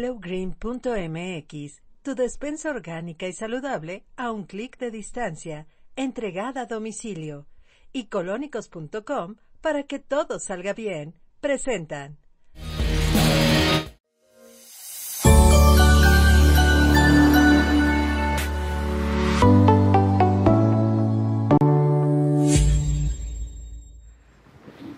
HelloGreen.mx, tu despensa orgánica y saludable a un clic de distancia, entregada a domicilio. Y colónicos.com para que todo salga bien. Presentan.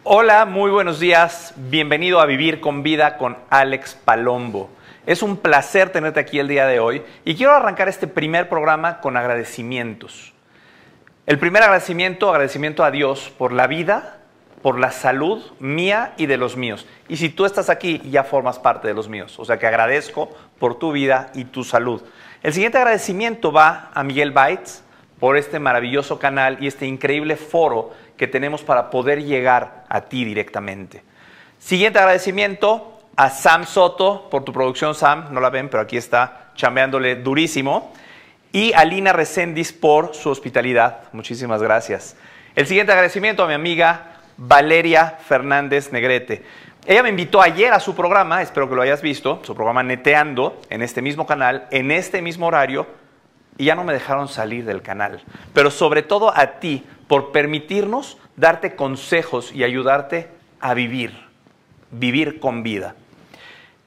Hola, muy buenos días. Bienvenido a Vivir con Vida con Alex Palombo. Es un placer tenerte aquí el día de hoy y quiero arrancar este primer programa con agradecimientos. El primer agradecimiento, agradecimiento a Dios por la vida, por la salud mía y de los míos. Y si tú estás aquí, ya formas parte de los míos. O sea que agradezco por tu vida y tu salud. El siguiente agradecimiento va a Miguel Baitz por este maravilloso canal y este increíble foro que tenemos para poder llegar a ti directamente. Siguiente agradecimiento a Sam Soto por tu producción, Sam. No la ven, pero aquí está chambeándole durísimo. Y a Lina Recendis por su hospitalidad. Muchísimas gracias. El siguiente agradecimiento a mi amiga Valeria Fernández Negrete. Ella me invitó ayer a su programa, espero que lo hayas visto, su programa Neteando, en este mismo canal, en este mismo horario, y ya no me dejaron salir del canal. Pero sobre todo a ti, por permitirnos darte consejos y ayudarte a vivir, vivir con vida.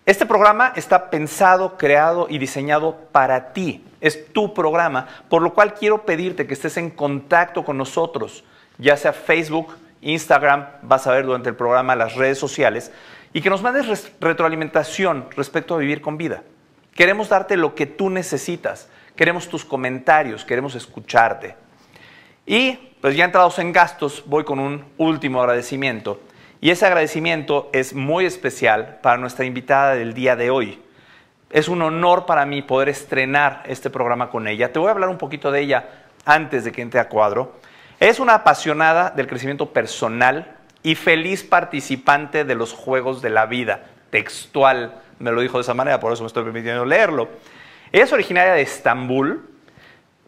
Este programa está pensado, creado y diseñado para ti. Es tu programa, por lo cual quiero pedirte que estés en contacto con nosotros, ya sea Facebook, Instagram, vas a ver durante el programa las redes sociales, y que nos mandes retroalimentación respecto a vivir con vida. Queremos darte lo que tú necesitas, queremos tus comentarios, queremos escucharte. Y pues ya entrados en gastos, voy con un último agradecimiento. Y ese agradecimiento es muy especial para nuestra invitada del día de hoy. Es un honor para mí poder estrenar este programa con ella. Te voy a hablar un poquito de ella antes de que entre a cuadro. Es una apasionada del crecimiento personal y feliz participante de los juegos de la vida. Textual, me lo dijo de esa manera, por eso me estoy permitiendo leerlo. Ella es originaria de Estambul,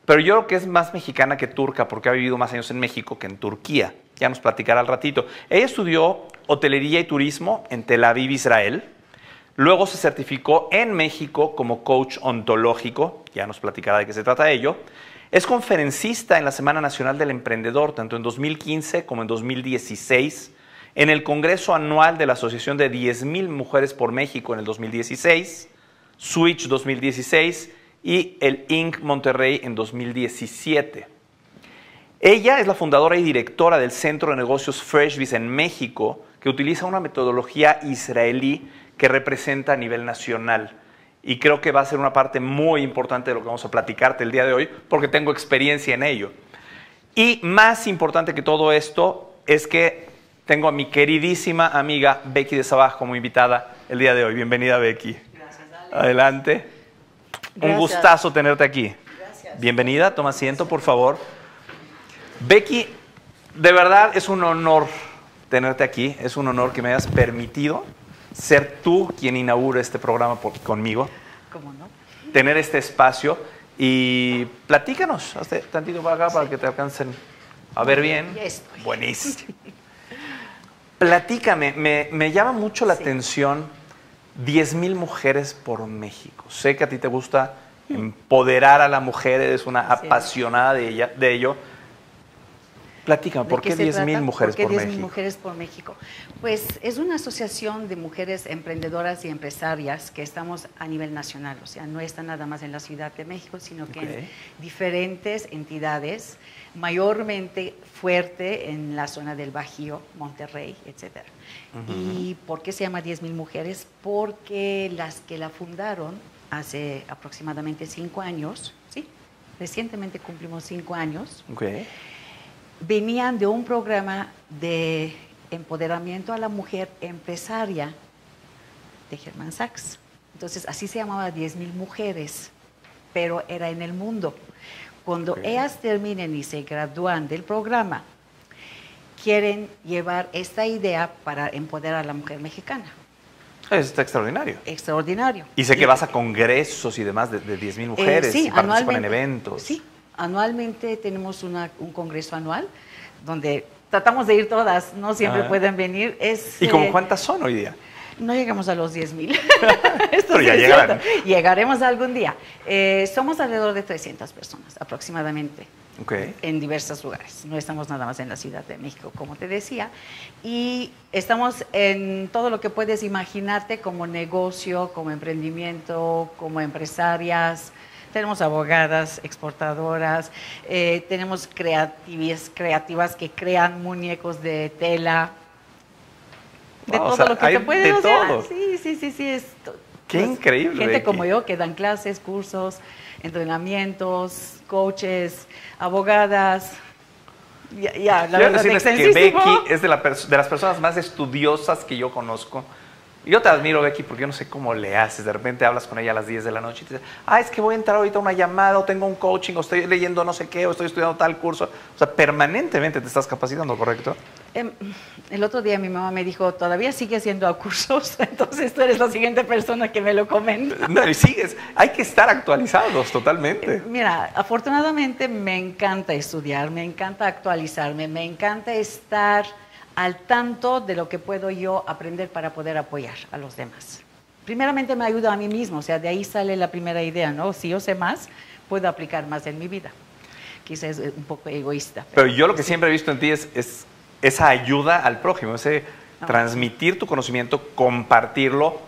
pero yo creo que es más mexicana que turca porque ha vivido más años en México que en Turquía. Ya nos platicará al ratito. Ella estudió hotelería y turismo en Tel Aviv, Israel. Luego se certificó en México como coach ontológico. Ya nos platicará de qué se trata ello. Es conferencista en la Semana Nacional del Emprendedor, tanto en 2015 como en 2016. En el Congreso Anual de la Asociación de 10.000 Mujeres por México en el 2016. Switch 2016 y el Inc. Monterrey en 2017. Ella es la fundadora y directora del Centro de Negocios Freshbiz en México, que utiliza una metodología israelí que representa a nivel nacional. Y creo que va a ser una parte muy importante de lo que vamos a platicarte el día de hoy, porque tengo experiencia en ello. Y más importante que todo esto es que tengo a mi queridísima amiga Becky de Sabaj como invitada el día de hoy. Bienvenida, Becky. Gracias, Adelante. Un gustazo tenerte aquí. Gracias. Bienvenida, toma asiento, por favor. Becky, de verdad es un honor tenerte aquí, es un honor que me hayas permitido ser tú quien inaugure este programa por, conmigo. ¿Cómo no? Tener este espacio y platícanos, hazte tantito para acá para que te alcancen a ver bien. Ya estoy. Buenísimo. Platícame, me, me, llama mucho la sí. atención 10.000 mujeres por México. Sé que a ti te gusta empoderar a la mujer, eres una sí. apasionada de, ella, de ello. Platícame, ¿por qué, qué 10.000 mujeres ¿Por, qué por 10, México? mujeres por México? Pues es una asociación de mujeres emprendedoras y empresarias que estamos a nivel nacional, o sea, no está nada más en la Ciudad de México, sino que okay. en diferentes entidades, mayormente fuerte en la zona del Bajío, Monterrey, etcétera. Uh -huh. ¿Y por qué se llama 10.000 mujeres? Porque las que la fundaron hace aproximadamente cinco años, ¿sí? Recientemente cumplimos cinco años. Okay. Venían de un programa de empoderamiento a la mujer empresaria de Germán Sachs. Entonces, así se llamaba 10.000 mujeres, pero era en el mundo. Cuando okay. ellas terminen y se gradúan del programa, quieren llevar esta idea para empoderar a la mujer mexicana. Eso está extraordinario. Extraordinario. Y sé que vas a congresos y demás de, de 10.000 mujeres eh, sí, y participan en eventos. Sí, anualmente tenemos una, un congreso anual donde tratamos de ir todas, no siempre Ah. pueden venir. Es, ¿Y como eh, cuántas son hoy día? No llegamos a los 10 mil. Pero ya llegarán. Llegaremos algún día. Eh, somos alrededor de 300 personas aproximadamente. Okay. en diversos lugares. No estamos nada más en la Ciudad de México, como te decía. Y estamos en todo lo que puedes imaginarte como negocio, como emprendimiento, como empresarias. Tenemos abogadas, exportadoras, eh, tenemos creativas, creativas que crean muñecos de tela, de Wow, o todo sea, lo que te sea, todo. Sí, sí, sí, sí. Es, Qué pues, increíble, Gente Becky. como yo que dan clases, cursos, entrenamientos, coaches, abogadas. Ya, ya la Quiero verdad, decirles que. Becky es de, la de las personas más estudiosas que yo conozco. Y Yo te admiro, Becky, porque yo no sé cómo le haces. De repente hablas con ella a las 10 de la noche y te dice, ah, es que voy a entrar ahorita a una llamada, o tengo un coaching, o estoy leyendo no sé qué, o estoy estudiando tal curso. O sea, permanentemente te estás capacitando, ¿correcto? Em, el otro día mi mamá me dijo, todavía sigue haciendo cursos, entonces tú eres la siguiente persona que me lo comenta. No, y sigues. Hay que estar actualizados totalmente. Mira, afortunadamente me encanta estudiar, me encanta actualizarme, me encanta estar al tanto de lo que puedo yo aprender para poder apoyar a los demás. Primeramente me ayuda a mí mismo, o sea, de ahí sale la primera idea, ¿no? Si yo sé más, puedo aplicar más en mi vida. Quizás es un poco egoísta. Pero yo lo que siempre he visto en ti es, es esa ayuda al prójimo, ese transmitir tu conocimiento, compartirlo.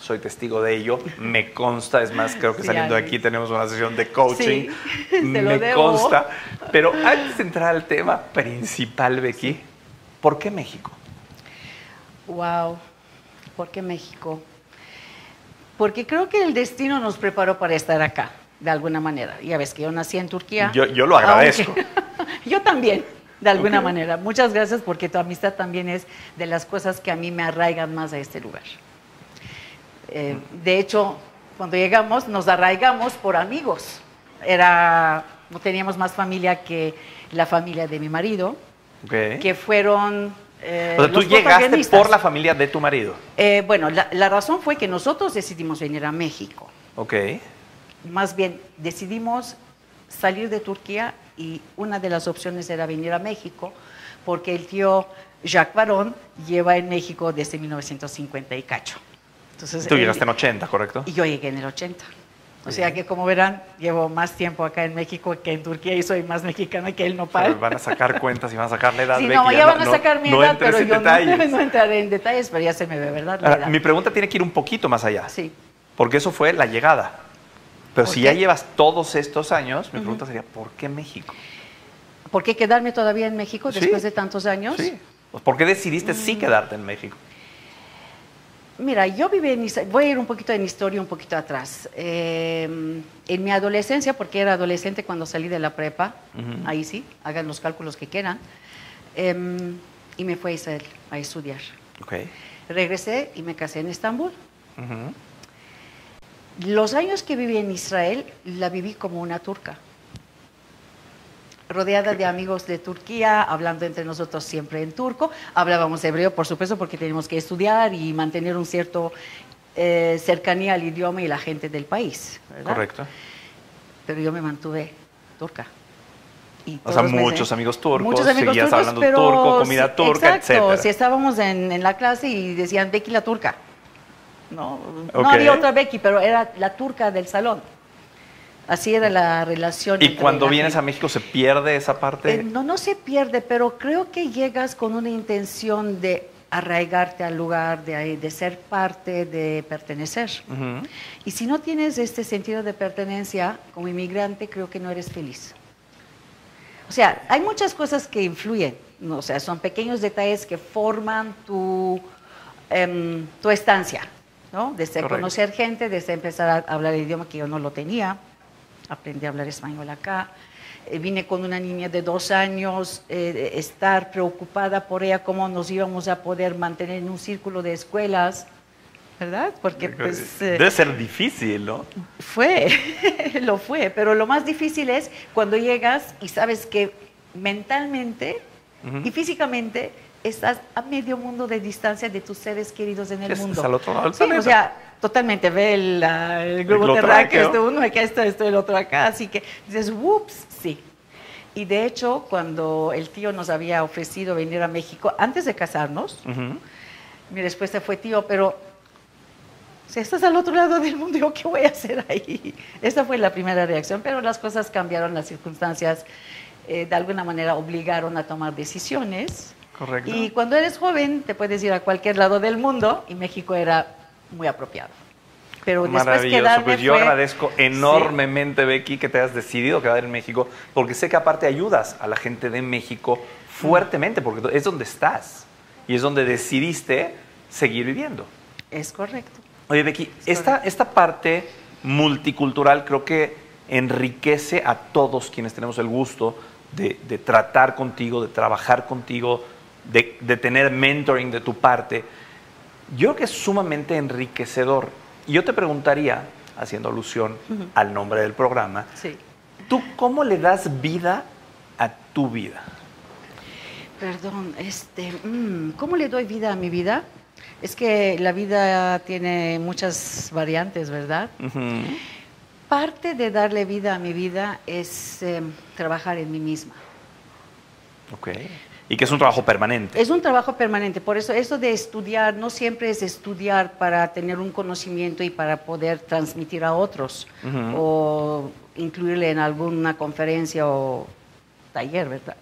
Soy testigo de ello, me consta, es más, creo que Sí, saliendo de aquí tenemos una sesión de coaching, Sí, me consta. Pero antes de entrar al tema principal, Becky, ¿por qué México? Wow, ¿por qué México? Porque creo que el destino nos preparó para estar acá, de alguna manera. Ya ves que yo nací en Turquía. Yo- yo lo agradezco. aunque- yo también, de alguna manera. Muchas gracias porque tu amistad también es de las cosas que a mí me arraigan más a este lugar. Eh, de hecho, cuando llegamos nos arraigamos por amigos. Era, no teníamos más familia que la familia de mi marido, Ok. que fueron... eh, o sea, tú llegaste por la familia de tu marido. Eh, bueno, la, la razón fue que nosotros decidimos venir a México. Ok. Más bien, decidimos salir de Turquía y una de las opciones era venir a México porque el tío Jacques Barón lleva en México desde 1950 y cacho. Entonces, Tú él- llegaste en 80, ¿correcto? y yo llegué en el 80. O sea que, como verán, llevo más tiempo acá en México que en Turquía y soy más mexicana que el nopal. Pero van a sacar cuentas y van a sacar la edad. Sí, Becky, no, ya van a sacar mi no edad, pero yo no, detalles. no entraré en detalles, pero ya se me ve, ¿verdad? La Ahora, edad. mi pregunta tiene que ir un poquito más allá. Sí. Porque eso fue la llegada. Pero ¿Por si qué? ya llevas todos estos años, mi pregunta sería, ¿por qué México? ¿Por qué quedarme todavía en México Sí. después de tantos años? Sí. Pues, ¿Por qué decidiste Mm. sí quedarte en México? Mira, yo viví en Israel, voy a ir un poquito en historia, un poquito atrás. Eh, en mi adolescencia, porque era adolescente cuando salí de la prepa, ahí sí, hagan los cálculos que quieran, em, y me fui a Israel a estudiar. Ok. Regresé y me casé en Estambul. Los años que viví en Israel la viví como una turca, rodeada de amigos de Turquía, hablando entre nosotros siempre en turco. Hablábamos hebreo, por supuesto, porque teníamos que estudiar y mantener un cierto eh, cercanía al idioma y la gente del país. ¿verdad? Correcto. Pero yo me mantuve turca. Y O sea, muchos amigos turcos, muchos amigos seguías turcos, hablando pero turco, comida turca, exacto, etcétera. Si estábamos en, en la clase y decían Becky la turca, no, no había otra Becky, pero era la turca del salón. Así era la relación. Y cuando vienes a. México, ¿se pierde esa parte? Eh, no, no se pierde, pero creo que llegas con una intención de arraigarte al lugar, de, de ser parte, de pertenecer. Y si no tienes este sentido de pertenencia como inmigrante, creo que no eres feliz. O sea, hay muchas cosas que influyen, ¿no? o sea, son pequeños detalles que forman tu, em, tu estancia, ¿no? Desde Correcto. conocer gente, desde empezar a hablar el idioma que yo no lo tenía, aprendí a hablar español acá, eh, vine con una niña de dos años, eh, estar preocupada por ella, cómo nos íbamos a poder mantener en un círculo de escuelas, ¿verdad? Porque pues... eh, Debe ser difícil, ¿no? fue, lo fue, pero lo más difícil es cuando llegas y sabes que mentalmente y físicamente estás a medio mundo de distancia de tus seres queridos en el mundo. al otro lado del Sí, o sea, totalmente, ve el, el globo terráqueo, este uno acá, está esto, el otro acá, así que dices, ups, sí. Y de hecho, cuando el tío nos había ofrecido venir a México, antes de casarnos, Ujú. mi respuesta fue, tío, pero si estás al otro lado del mundo, ¿yo qué voy a hacer ahí? Esa fue la primera reacción, pero las cosas cambiaron, las circunstancias eh, de alguna manera obligaron a tomar decisiones. Correcto. Y cuando eres joven, te puedes ir a cualquier lado del mundo y México era muy apropiado. Pero después Maravilloso. quedarme Pues yo fue- agradezco Sí. enormemente, Becky, que te hayas decidido quedar en México, porque sé que aparte ayudas a la gente de México fuertemente, porque es donde estás y es donde decidiste seguir viviendo. Es correcto. Oye, Becky, Es esta, esta parte multicultural creo que enriquece a todos quienes tenemos el gusto de, de tratar contigo, de trabajar contigo, de, de tener mentoring de tu parte. Yo creo que es sumamente enriquecedor. Y yo te preguntaría, haciendo alusión al nombre del programa, Sí. ¿tú cómo le das vida a tu vida? Perdón, este, mm, ¿cómo le doy vida a mi vida? Es que la vida tiene muchas variantes, ¿verdad? Parte de darle vida a mi vida es eh, trabajar en mí misma. Ok. Y que es un trabajo permanente. Es un trabajo permanente, por eso eso de estudiar no siempre es estudiar para tener un conocimiento y para poder transmitir a otros Ujú. o incluirle en alguna conferencia o taller, ¿verdad?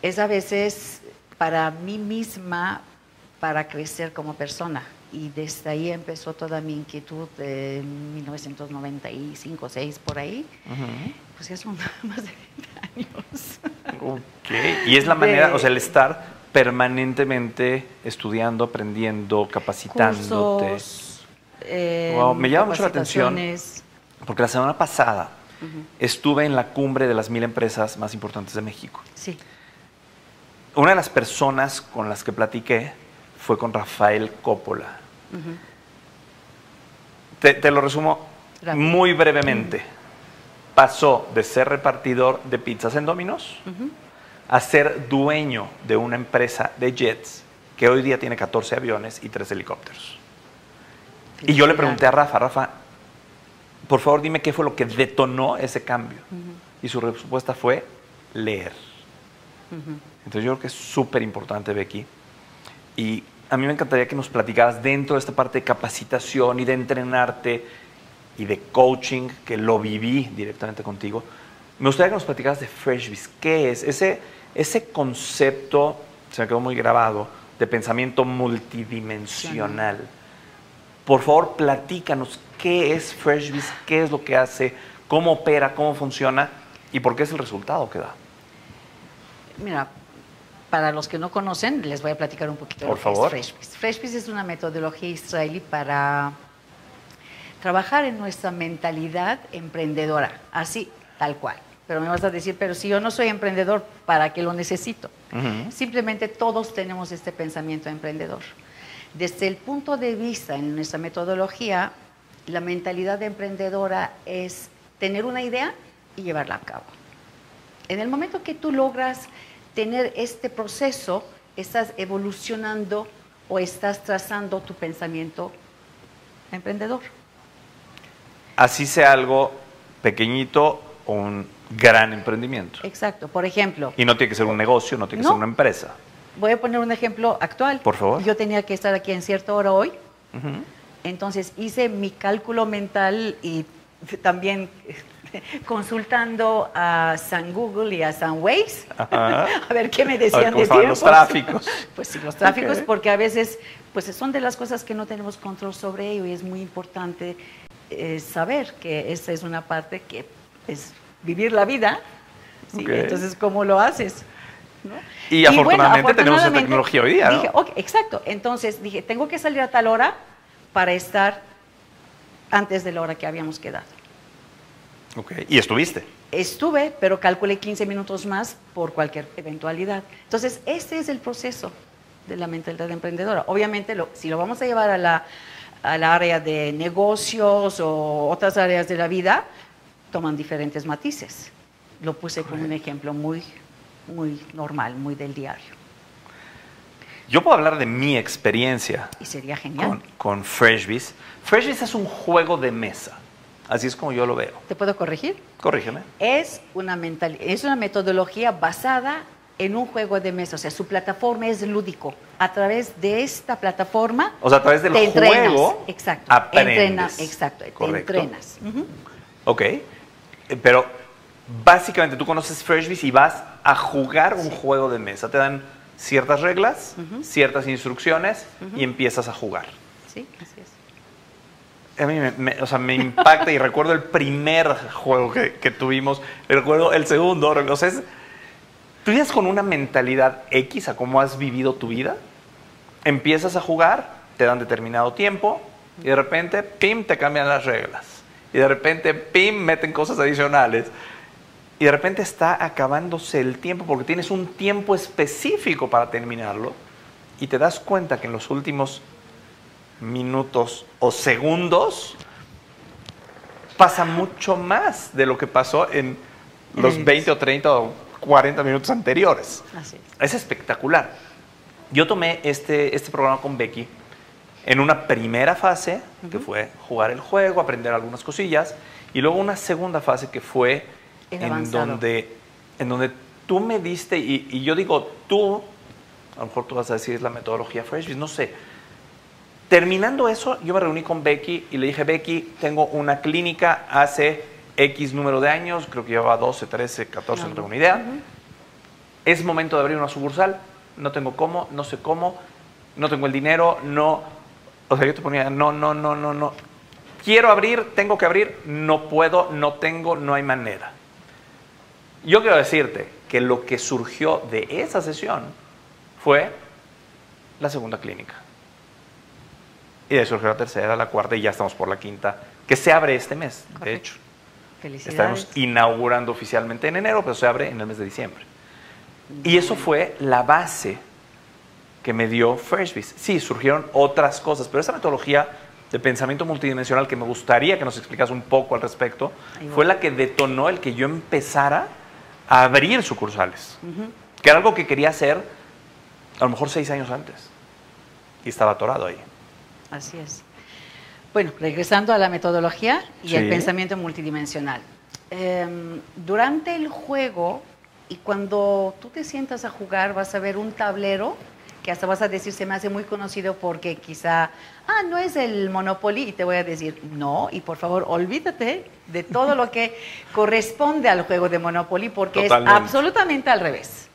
Es a veces para mí misma, para crecer como persona. Y desde ahí empezó toda mi inquietud en 1995, 6 por ahí. Ujú. Pues ya son más de 20 años. Ok, y es la manera, De- o sea, el estar permanentemente estudiando, aprendiendo, capacitándote. cursos, eh, Wow, me llama mucho la atención. Porque la semana pasada estuve en la cumbre de las mil empresas más importantes de México. Sí, Una de las personas con las que platiqué fue con Rafael Coppola. Te, te lo resumo Rápido. muy brevemente. Pasó de ser repartidor de pizzas en Domino's a ser dueño de una empresa de jets que hoy día tiene 14 aviones y 3 helicópteros. Y yo le pregunté a Rafa, Rafa, por favor dime qué fue lo que detonó ese cambio. Y su respuesta fue leer. Entonces yo creo que es súper importante, Becky. Y a mí me encantaría que nos platicaras dentro de esta parte de capacitación y de entrenarte y de coaching, que lo viví directamente contigo. Me gustaría que nos platicaras de FreshBiz. ¿Qué es? Ese, ese concepto, se me quedó muy grabado, de pensamiento multidimensional. Por favor, platícanos qué es FreshBiz, qué es lo que hace, cómo opera, cómo funciona y por qué es el resultado que da. Mira, para los que no conocen, les voy a platicar un poquito de Por lo favor. que es FreshBiz. FreshBiz es una metodología israelí para trabajar en nuestra mentalidad emprendedora, así, tal cual. Pero me vas a decir, pero si yo no soy emprendedor, ¿para qué lo necesito? Simplemente todos tenemos este pensamiento emprendedor. Desde el punto de vista en nuestra metodología, la mentalidad emprendedora es tener una idea y llevarla a cabo. En el momento que tú logras tener este proceso, estás evolucionando o estás trazando tu pensamiento emprendedor. Así sea algo pequeñito o un gran emprendimiento. Exacto. Por ejemplo, Y no tiene que ser un negocio, no tiene que ser una empresa. voy a poner un ejemplo actual. Por favor. Yo tenía que estar aquí en cierta hora hoy. Entonces hice mi cálculo mental y también consultando a San Google y a San Waze, Ajá. a ver qué me ver decían cómo de estaban los tráficos. Pues sí, los tráficos, porque a veces pues son de las cosas que no tenemos control sobre ello y es muy importante eh, saber que esa es una parte que es vivir la vida. ¿sí? Ok. Entonces, ¿cómo lo haces? ¿No? Y afortunadamente tenemos esa tecnología hoy día, ¿no? Dije, exacto. Entonces dije, tengo que salir a tal hora para estar antes de la hora que habíamos quedado. Ok. Y estuviste. Estuve, pero calculé 15 minutos más por cualquier eventualidad. Entonces, este es el proceso de la mentalidad emprendedora. Obviamente, lo- si lo vamos a llevar a la, al área de negocios o otras áreas de la vida, toman diferentes matices. Lo puse como un ejemplo muy, muy normal, muy del diario. Yo puedo hablar de mi experiencia Y sería genial. con, con FreshBiz. FreshBiz es un juego de mesa. Así es como yo lo veo. ¿Te puedo corregir? Corrígeme. Es una, mental, es una metodología basada en un juego de mesa, o sea, su plataforma es lúdico. A través de esta plataforma, O sea, a través del te entrenas. juego exacto, aprendes. entrena- exacto, Correcto. te entrenas. Ujú. Ok. Eh, Pero básicamente tú conoces Freshbees y vas a jugar un juego de mesa. Te dan ciertas reglas, ciertas instrucciones y empiezas a jugar. Sí, así es. A mí me, me- o sea, me impacta y recuerdo el primer juego que, que tuvimos, recuerdo el segundo, o sea, es- tú vienes con una mentalidad X a cómo has vivido tu vida, empiezas a jugar, te dan determinado tiempo y de repente, pim, te cambian las reglas. Y de repente, pim, meten cosas adicionales. Y de repente está acabándose el tiempo porque tienes un tiempo específico para terminarlo y te das cuenta que en los últimos minutos o segundos pasa mucho más de lo que pasó en los Sí. 20 o 30 o 40 minutos anteriores. Así es. Es espectacular. Yo tomé este, este programa con Becky en una primera fase, que fue jugar el juego, aprender algunas cosillas, y luego una segunda fase que fue El en avanzado. donde, en donde tú me diste, y, y yo digo tú, a lo mejor tú vas a decir es la metodología Freshbiz, no sé. Terminando eso, yo me reuní con Becky y le dije, Becky, tengo una clínica hace X número de años, creo que llevaba 12, 13, 14, no tengo ni idea. Es momento de abrir una sucursal, no tengo cómo, no sé cómo, no tengo el dinero, no... O sea, yo te ponía, no, no, no, no, no. Quiero abrir, tengo que abrir, no puedo, no tengo, no hay manera. Yo quiero decirte que lo que surgió de esa sesión fue la segunda clínica. Y de ahí surgió la tercera, la cuarta y ya estamos por la quinta, que se abre este mes, de hecho. Felicidades. Estaremos inaugurando oficialmente en enero, pero se abre en el mes de diciembre. Y eso fue la base que me dio Freshbiz. Sí, surgieron otras cosas, pero esa metodología de pensamiento multidimensional que me gustaría que nos explicas un poco al respecto, va. fue la que detonó el que yo empezara a abrir sucursales, que era algo que quería hacer a lo mejor seis años antes. Y estaba atorado ahí. Así es. Bueno, regresando a la metodología y Sí. el pensamiento multidimensional. Em, durante el juego y cuando tú te sientas a jugar vas a ver un tablero que hasta vas a decir se me hace muy conocido porque quizá, ah, no es el Monopoly y te voy a decir, no, y por favor olvídate de todo lo que corresponde al juego de Monopoly porque Totalmente. es absolutamente al revés.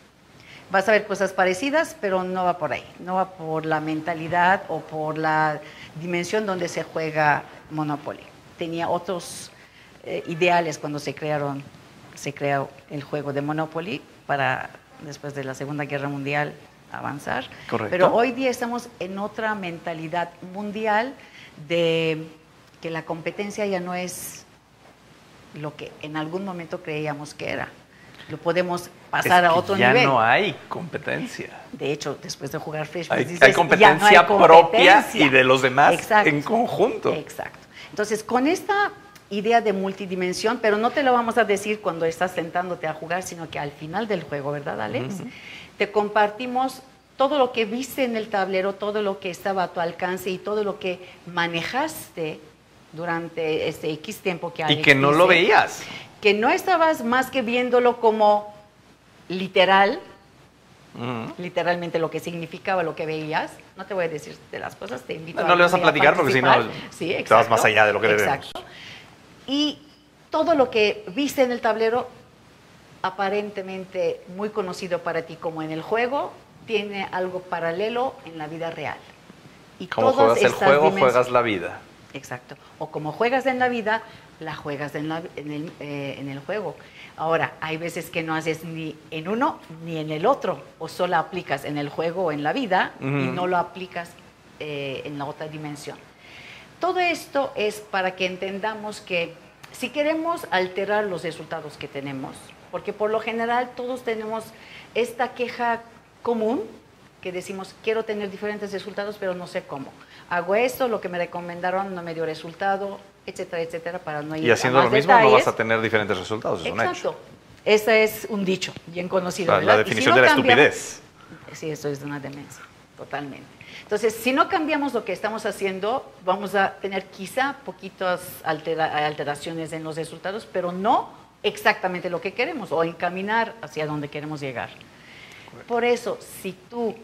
Vas a ver cosas parecidas, pero no va por ahí. No va por la mentalidad o por la dimensión donde se juega Monopoly. Tenía otros eh, ideales cuando se crearon, se creó el juego de Monopoly para después de la Segunda Guerra Mundial avanzar. Correcto. Pero hoy día estamos en otra mentalidad mundial de que la competencia ya no es lo que en algún momento creíamos que era. Lo podemos pasar Es a otro ya nivel. no hay competencia. De hecho, después de jugar Fresh Hay, dices, hay "Ya competencia no hay propia competencia". y de los demás Exacto. en conjunto. Exacto. Entonces, con esta idea de multidimensión, pero no te lo vamos a decir cuando estás sentándote a jugar, sino que al final del juego, ¿verdad, Alex? Te compartimos todo lo que viste en el tablero, todo lo que estaba a tu alcance y todo lo que manejaste durante este X tiempo que Y Alex que no lo veías. Que no estabas más que viéndolo como literal, Ujú. literalmente lo que significaba lo que veías. No te voy a decir de las cosas, te invito No le vas a platicar porque si no, sí, te vas más allá de lo que exacto. Y todo lo que viste en el tablero, aparentemente muy conocido para ti como en el juego, tiene algo paralelo en la vida real. Y Como juegas el juego, juegas la vida. Exacto. O como juegas en la vida, la juegas en, la- en el, eh, en el juego. Ahora, hay veces que no haces ni en uno ni en el otro, o solo aplicas en el juego o en la vida y no lo aplicas eh, en la otra dimensión. Todo esto es para que entendamos que si queremos alterar los resultados que tenemos, porque por lo general todos tenemos esta queja común que decimos, quiero tener diferentes resultados, pero no sé cómo. Hago esto, lo que me recomendaron no me dio resultado, etcétera, etcétera, para no ir Y a haciendo lo mismo no vas a tener diferentes resultados, es un hecho. Exacto. Ese es un dicho bien conocido. La, si definición no de la estupidez. Sí, eso es una demencia, totalmente. Entonces, si no cambiamos lo que estamos haciendo, vamos a tener quizá poquitas altera- alteraciones en los resultados, pero no exactamente lo que queremos o encaminar hacia donde queremos llegar. Por eso, si tú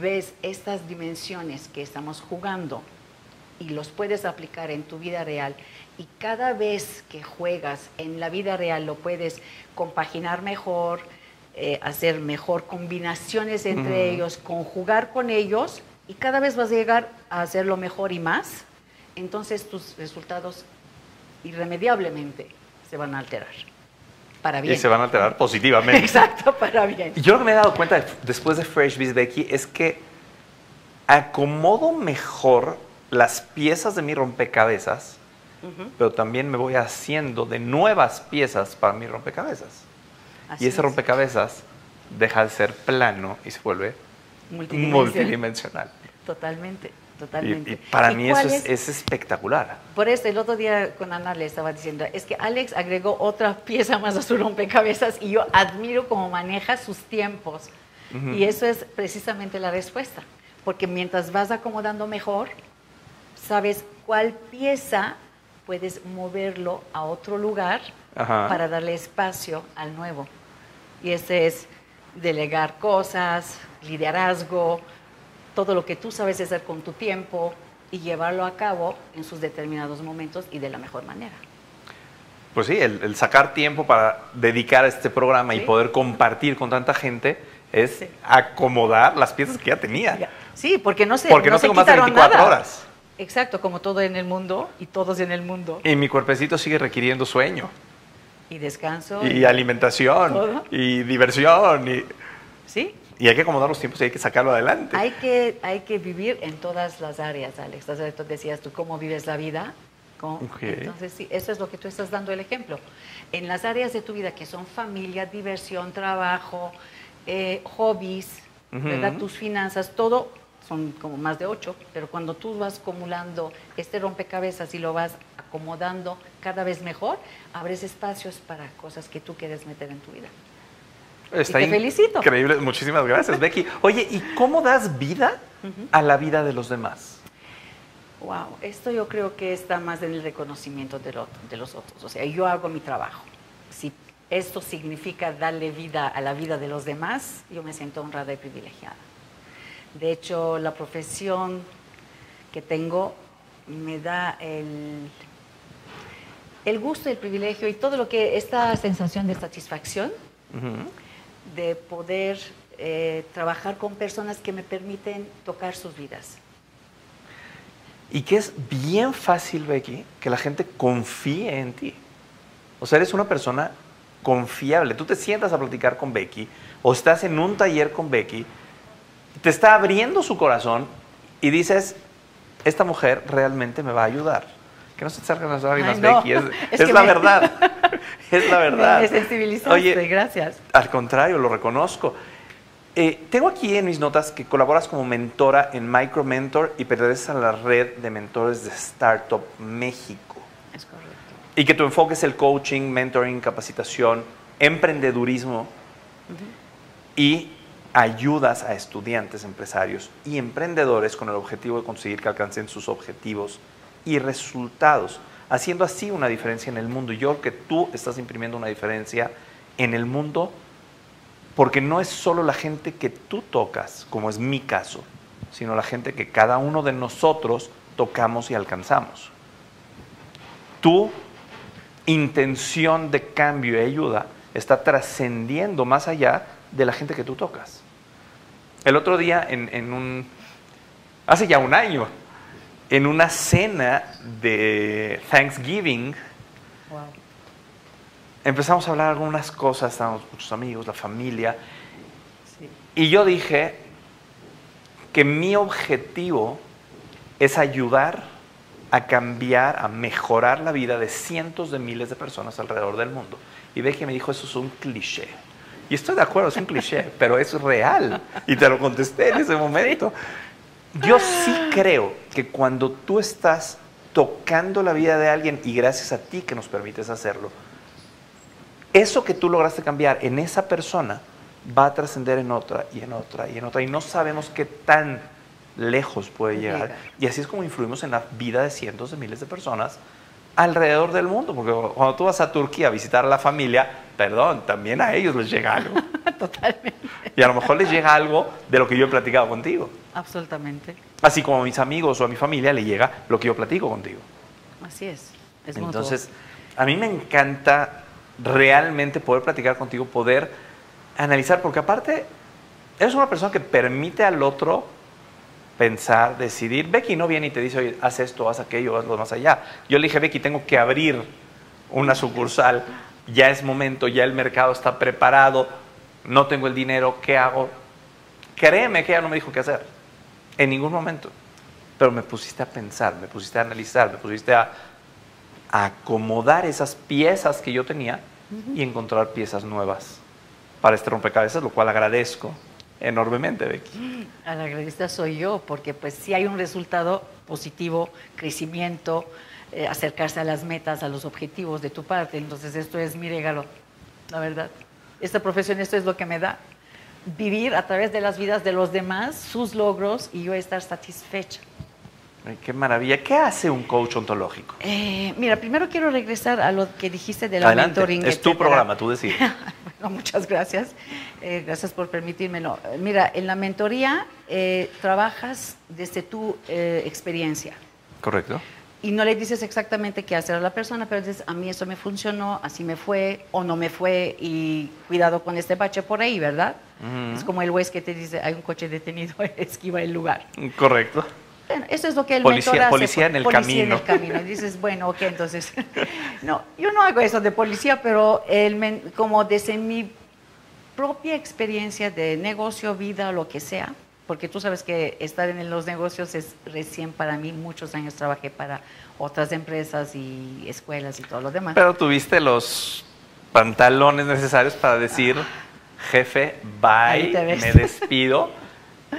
ves estas dimensiones que estamos jugando y los puedes aplicar en tu vida real y cada vez que juegas en la vida real lo puedes compaginar mejor, eh, hacer mejor combinaciones entre ellos, conjugar con ellos y cada vez vas a llegar a hacerlo mejor y más, entonces tus resultados irremediablemente se van a alterar. Para bien. Y se van a alterar positivamente. Exacto, para bien. Yo lo que me he dado cuenta después de Fresh Biz Becky es que acomodo mejor las piezas de mi rompecabezas, pero también me voy haciendo de nuevas piezas para mi rompecabezas. y ese rompecabezas deja de ser plano y se vuelve multidimensional. Totalmente. Totalmente. Y, para mí eso es, espectacular. Por eso el otro día con Ana le estaba diciendo, es que Alex agregó otra pieza más a su rompecabezas y yo admiro cómo maneja sus tiempos. Y eso es precisamente la respuesta. Porque mientras vas acomodando mejor, sabes cuál pieza puedes moverlo a otro lugar para darle espacio al nuevo. Y ese es delegar cosas, liderazgo, todo lo que tú sabes hacer con tu tiempo y llevarlo a cabo en sus determinados momentos y de la mejor manera. Pues sí, el, sacar tiempo para dedicar a este programa y poder compartir con tanta gente es acomodar las piezas que ya tenía. Sí, porque no se, porque no, se más de 24 horas. Exacto, como todo en el mundo y todos en el mundo. Y mi cuerpecito sigue requiriendo sueño. Y descanso. Y, alimentación. Y diversión. Y... Sí, y hay que acomodar los tiempos y hay que sacarlo adelante. Hay que, hay que vivir en todas las áreas, Alex. Entonces, decías tú, ¿cómo vives la vida? Entonces, sí, eso es lo que tú estás dando el ejemplo. En las áreas de tu vida que son familia, diversión, trabajo, eh, hobbies, ¿verdad? tus finanzas, todo son como más de ocho, pero cuando tú vas acumulando este rompecabezas y lo vas acomodando cada vez mejor, abres espacios para cosas que tú quieres meter en tu vida. Está te felicito. Increíble, muchísimas gracias, Becky. Oye, ¿y cómo das vida a la vida de los demás? Wow, esto yo creo que está más en el reconocimiento de, de los otros. O sea, yo hago mi trabajo. Si esto significa darle vida a la vida de los demás, yo me siento honrada y privilegiada. De hecho, la profesión que tengo me da el, el gusto, el privilegio y todo lo que, esta sensación de satisfacción de poder eh, trabajar con personas que me permiten tocar sus vidas. Y que es bien fácil, Becky, que la gente confíe en ti. O sea, eres una persona confiable. Tú te sientas a platicar con Becky o estás en un taller con Becky, te está abriendo su corazón y dices, esta mujer realmente me va a ayudar. Que no se te salgan las lágrimas, Becky, es, la verdad. es la verdad. Me sensibilizaste, Oye, gracias. Al contrario, lo reconozco. Eh, tengo aquí en mis notas que colaboras como mentora en Micro Mentor y perteneces a la red de mentores de Startup México. Es correcto. Y que tu enfoque es el coaching, mentoring, capacitación, emprendedurismo y ayudas a estudiantes, empresarios y emprendedores con el objetivo de conseguir que alcancen sus objetivos y resultados haciendo así una diferencia en el mundo. Yo creo que tú estás imprimiendo una diferencia en el mundo porque no es solo la gente que tú tocas, como es mi caso, sino la gente que cada uno de nosotros tocamos y alcanzamos. Tu intención de cambio y ayuda está trascendiendo más allá de la gente que tú tocas. El otro día, en, en un, hace ya un año, en una cena de Thanksgiving. Empezamos a hablar algunas cosas, estábamos muchos amigos, la familia. Y yo dije que mi objetivo es ayudar a cambiar, a mejorar la vida de cientos de miles de personas alrededor del mundo. Y ve que me dijo, eso es un cliché. Y estoy de acuerdo, es un cliché, pero es real. Y te lo contesté en ese momento. Yo sí creo que cuando tú estás tocando la vida de alguien y gracias a ti que nos permites hacerlo, eso que tú lograste cambiar en esa persona va a trascender en otra y en otra y en otra y no sabemos qué tan lejos puede llegar. Y así es como influimos en la vida de cientos de miles de personas alrededor del mundo, porque cuando tú vas a Turquía a visitar a la familia, perdón, también a ellos les llega algo. Totalmente. Y a lo mejor les llega algo de lo que yo he platicado contigo. Absolutamente. Así como a mis amigos o a mi familia le llega lo que yo platico contigo. Así es. es Entonces, a mí me encanta realmente poder platicar contigo, poder analizar, porque aparte, eres una persona que permite al otro pensar, decidir. Becky no viene y te dice, oye, haz esto, haz aquello, hazlo más allá. Yo le dije, Becky, tengo que abrir una sucursal, ya es momento, ya el mercado está preparado, no tengo el dinero, ¿qué hago? Créeme que ella no me dijo qué hacer, en ningún momento. Pero me pusiste a pensar, me pusiste a analizar, me pusiste a, acomodar esas piezas que yo tenía y encontrar piezas nuevas para este rompecabezas, lo cual agradezco enormemente, Becky. A la agradecida soy yo, porque pues si hay un resultado positivo, crecimiento, eh, acercarse a las metas, a los objetivos de tu parte. Entonces esto es mi regalo, la verdad. Esta profesión, esto es lo que me da. Vivir a través de las vidas de los demás, sus logros y yo estar satisfecha. Ay, qué maravilla. ¿Qué hace un coach ontológico? Eh, mira, primero quiero regresar a lo que dijiste de la Adelante. mentoring. Es tu etcétera. programa, tú decides. bueno, muchas gracias. Eh, gracias por permitírmelo. Mira, en la mentoría eh, trabajas desde tu eh, experiencia Correcto. y no le dices exactamente qué hacer a la persona, pero dices, a mí eso me funcionó, así me fue o no me fue y cuidado con este bache por ahí, ¿verdad? Es como el juez que te dice, hay un coche detenido, esquiva el lugar. Correcto. Bueno, eso es lo que el Policía- mentor hace. policía en el policía camino. en el camino. Y dices, bueno, ok, entonces, no, yo no hago eso de policía, pero el como desde mi propia experiencia de negocio, vida, lo que sea, porque tú sabes que estar en los negocios es recién para mí, muchos años trabajé para otras empresas y escuelas y todo lo demás. Pero tuviste los pantalones necesarios para decir, jefe, Ahí bye, me despido.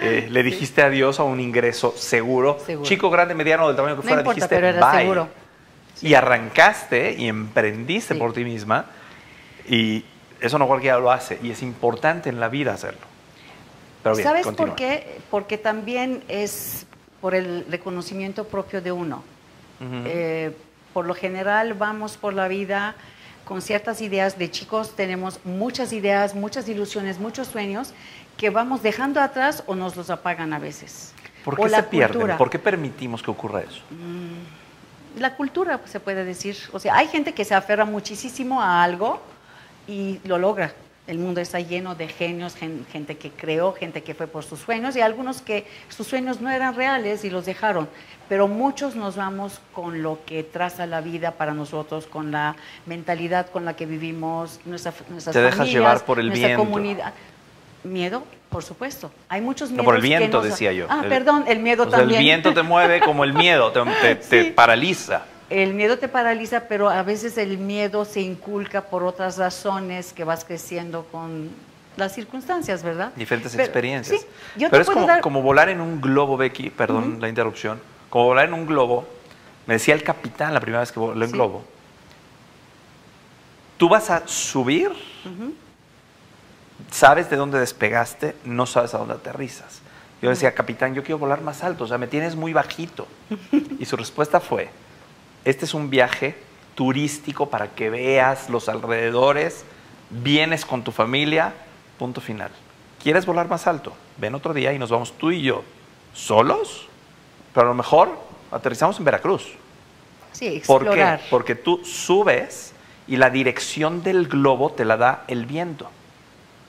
Eh, le dijiste adiós a un ingreso seguro. Seguro. Chico, grande, mediano, del tamaño que no fuera, importa, dijiste pero era bye. seguro. Y arrancaste y emprendiste Sí. por ti misma. Y eso no cualquiera lo hace. Y es importante en la vida hacerlo. Pero bien, ¿Sabes continúa. por qué? Porque también es por el reconocimiento propio de uno. Ujú. Eh, por lo general vamos por la vida con ciertas ideas. De chicos tenemos muchas ideas, muchas ilusiones, muchos sueños que vamos dejando atrás o nos los apagan a veces. ¿Por O qué la se pierden? cultura. ¿Por qué permitimos que ocurra eso? La cultura, pues, se puede decir. O sea, hay gente que se aferra muchísimo a algo y lo logra. El mundo está lleno de genios, gen- gente que creó, gente que fue por sus sueños y algunos que sus sueños no eran reales y los dejaron. Pero muchos nos vamos con lo que traza la vida para nosotros, con la mentalidad con la que vivimos, nuestra, nuestras Te dejas familias, llevar por el nuestra viento. comunidad. Miedo, por supuesto. Hay muchos miedos. No, por el viento, decía yo. Ah, El- perdón, el miedo sea, también. el viento te mueve como el miedo, te, te- paraliza. El miedo te paraliza, pero a veces el miedo se inculca por otras razones que vas creciendo con las circunstancias, ¿verdad? Diferentes Pero- experiencias. Sí, yo Pero te es como, dar- como volar en un globo, Becky, perdón la interrupción, como volar en un globo, me decía el capitán la primera vez que volé en Sí. globo, tú vas a subir, sabes de dónde despegaste, no sabes a dónde aterrizas. Yo decía, capitán, yo quiero volar más alto, o sea, me tienes muy bajito. Y su respuesta fue, este es un viaje turístico para que veas los alrededores, vienes con tu familia, punto final. ¿Quieres volar más alto? Ven otro día y nos vamos tú y yo, solos, pero a lo mejor aterrizamos en Veracruz. sí, ¿Por explorar. qué? Porque tú subes y la dirección del globo te la da el viento.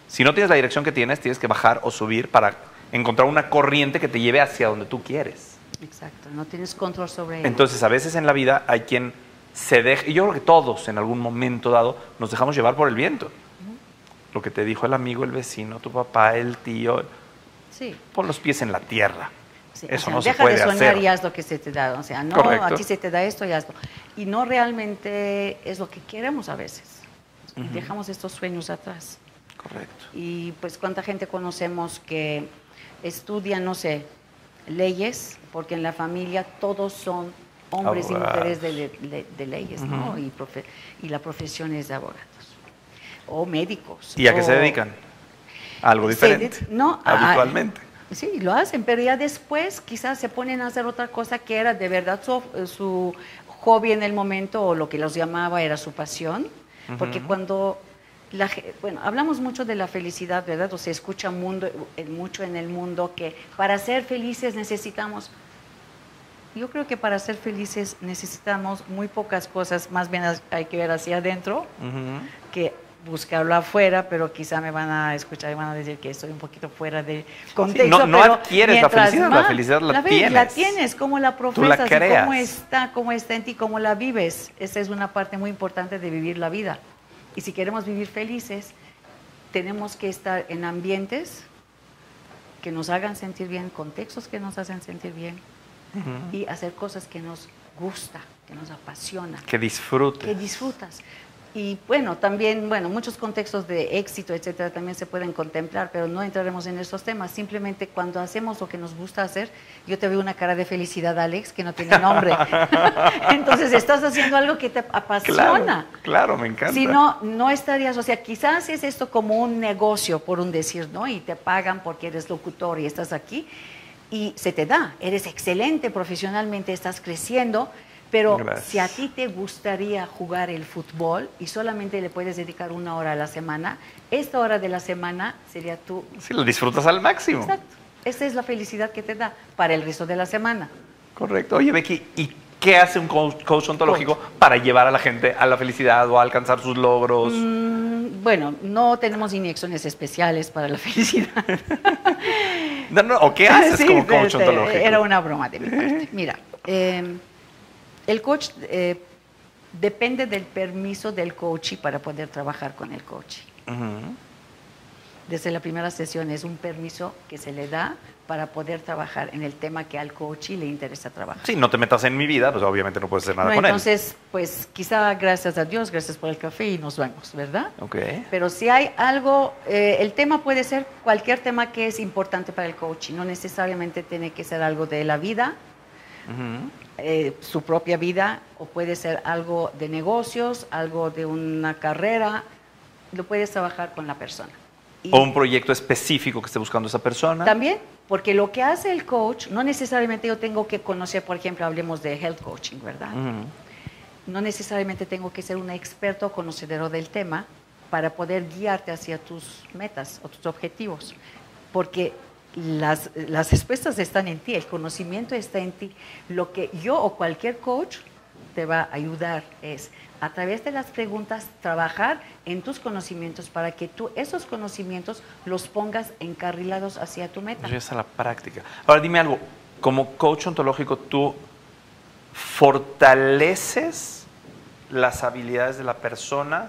Si no tienes la dirección que tienes, tienes que bajar o subir para encontrar una corriente que te lleve hacia donde tú quieres. Exacto, no tienes control sobre ello. Entonces, a veces en la vida hay quien se deja, y yo creo que todos en algún momento dado nos dejamos llevar por el viento. Lo que te dijo el amigo, el vecino, tu papá, el tío, sí. pon los pies en la tierra. Sí, Eso o sea, no se deja puede de soñar hacer. y haz lo que se te da. O sea, no, Correcto. a ti se te da esto y hazlo. Y no realmente es lo que queremos a veces. Dejamos estos sueños atrás. Correcto. Y pues cuánta gente conocemos que estudia, no sé, leyes, porque en la familia todos son hombres y Abogados. mujeres de, le- de leyes, ¿no? Y, profe- y la profesión es de abogados. O médicos. ¿Y a qué se dedican? A algo diferente. no, a- habitualmente. Sí, lo hacen, pero ya después quizás se ponen a hacer otra cosa que era de verdad su, su hobby en el momento o lo que los llamaba era su pasión, porque cuando la, bueno, hablamos mucho de la felicidad, ¿verdad? O se escucha mundo, mucho en el mundo que para ser felices necesitamos yo creo que para ser felices necesitamos muy pocas cosas, más bien hay que ver hacia adentro que buscarlo afuera, pero quizá me van a escuchar y van a decir que estoy un poquito fuera de contexto. no, adquieres la felicidad, la felicidad la, tienes. La tienes, cómo la profesas, cómo está, cómo está en ti, cómo la vives. Esa es una parte muy importante de vivir la vida. Y si queremos vivir felices, tenemos que estar en ambientes que nos hagan sentir bien, contextos que nos hacen sentir bien y hacer cosas que nos gusta, que nos apasiona. Que disfrutes. Que disfrutas. Y bueno, también, bueno, muchos contextos de éxito, etcétera, también se pueden contemplar, pero no entraremos en esos temas. Simplemente cuando hacemos lo que nos gusta hacer, yo te veo una cara de felicidad, Alex, que no tiene nombre. Entonces estás haciendo algo que te apasiona. Claro, me encanta. Si no, no estarías, o sea, quizás es esto como un negocio, por un decir, ¿no? Y te pagan porque eres locutor y estás aquí y se te da. Eres excelente profesionalmente, estás creciendo, pero si a ti te gustaría jugar el fútbol y solamente le puedes dedicar una hora a la semana, esta hora de la semana sería tú. Sí, lo disfrutas al máximo. Exacto. Esa es la felicidad que te da para el resto de la semana. Correcto. Oye, Becky, ¿y qué hace un coach, ontológico para llevar a la gente a la felicidad o a alcanzar sus logros? Mm, bueno, no tenemos inyecciones especiales para la felicidad. ¿O qué haces como coach este, ontológico? Era una broma de mi parte. Mira, em, el coach eh, depende del permiso del coach para poder trabajar con el coach. Desde la primera sesión es un permiso que se le da para poder trabajar en el tema que al coach le interesa trabajar. Sí, no te metas en mi vida, pues obviamente no puedes hacer nada con él. Entonces, pues quizá gracias a Dios, gracias por el café y nos vemos, ¿verdad? Ok. Pero si hay algo, eh, el tema puede ser cualquier tema que es importante para el coach, no necesariamente tiene que ser algo de la vida, eh, su propia vida, o puede ser algo de negocios, algo de una carrera, lo puedes trabajar con la persona. o un proyecto específico que esté buscando esa persona. También, porque lo que hace el coach, no necesariamente yo tengo que conocer, por ejemplo, hablemos de health coaching, ¿verdad? No necesariamente tengo que ser un experto o conocedor del tema para poder guiarte hacia tus metas o tus objetivos. Porque las, las respuestas están en ti, el conocimiento está en ti. Lo que yo o cualquier coach te va a ayudar es a través de las preguntas trabajar en tus conocimientos para que tú esos conocimientos los pongas encarrilados hacia tu meta. A la práctica. Ahora dime algo, como coach ontológico, ¿tú fortaleces las habilidades de la persona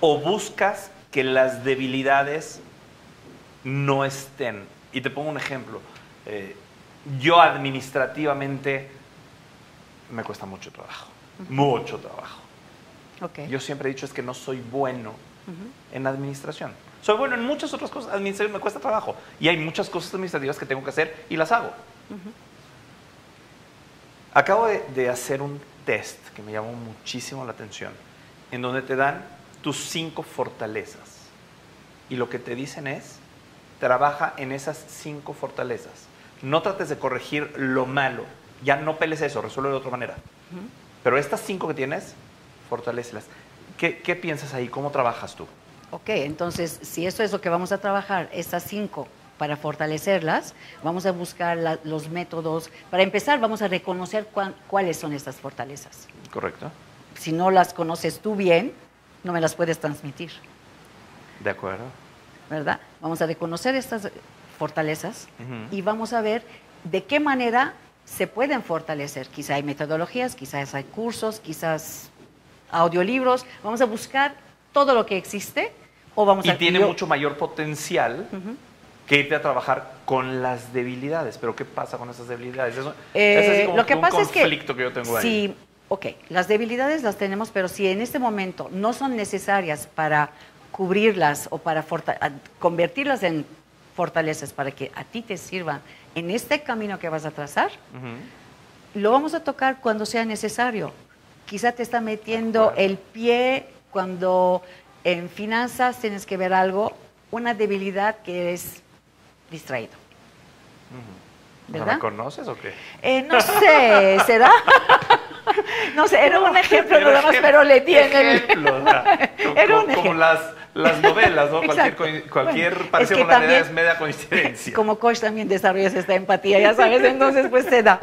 o buscas que las debilidades no estén. Y te pongo un ejemplo. Eh, yo administrativamente me cuesta mucho trabajo, mucho trabajo. Yo siempre he dicho es que no soy bueno en administración. Soy bueno en muchas otras cosas, administración me cuesta trabajo. Y hay muchas cosas administrativas que tengo que hacer y las hago. Acabo de hacer un test que me llamó muchísimo la atención, en donde te dan tus cinco fortalezas. Y lo que te dicen es, trabaja en esas cinco fortalezas. No trates de corregir lo malo. Ya no peles eso, resuelve de otra manera. Pero estas cinco que tienes, fortalecelas. ¿Qué, ¿Qué, piensas ahí? ¿Cómo trabajas tú? Ok, entonces, si esto es lo que vamos a trabajar, estas cinco, para fortalecerlas, vamos a buscar los métodos. Para empezar, vamos a reconocer cuáles son estas fortalezas. Correcto. Si no las conoces tú bien, no me las puedes transmitir. De acuerdo. ¿Verdad? Vamos a reconocer estas fortalezas y vamos a ver de qué manera se pueden fortalecer. Quizá hay metodologías, quizás hay cursos, quizás audiolibros. Vamos a buscar todo lo que existe o vamos y a... tiene mucho mayor potencial que irte a trabajar con las debilidades. Pero ¿qué pasa con esas debilidades? Eso, es como lo que un pasa conflicto que, yo tengo ahí. ok, las debilidades las tenemos, pero si en este momento no son necesarias para cubrirlas o para convertirlas en fortalezas para que a ti te sirvan en este camino que vas a trazar, lo vamos a tocar cuando sea necesario. Quizá te está metiendo el pie cuando en finanzas tienes que ver algo, una debilidad que es distraído. ¿verdad? ¿Me conoces o qué? Eh, no sé, ¿será? no sé, era un ejemplo nada más, pero le di en el... Ejemplo, o sea, como, Era un como ejemplo. las, las novelas, ¿no? Cualquier, Exacto. cualquier Bueno, parecido es que con la realidad es media coincidencia. Como coach también desarrollas esta empatía, ya sabes, entonces pues se da.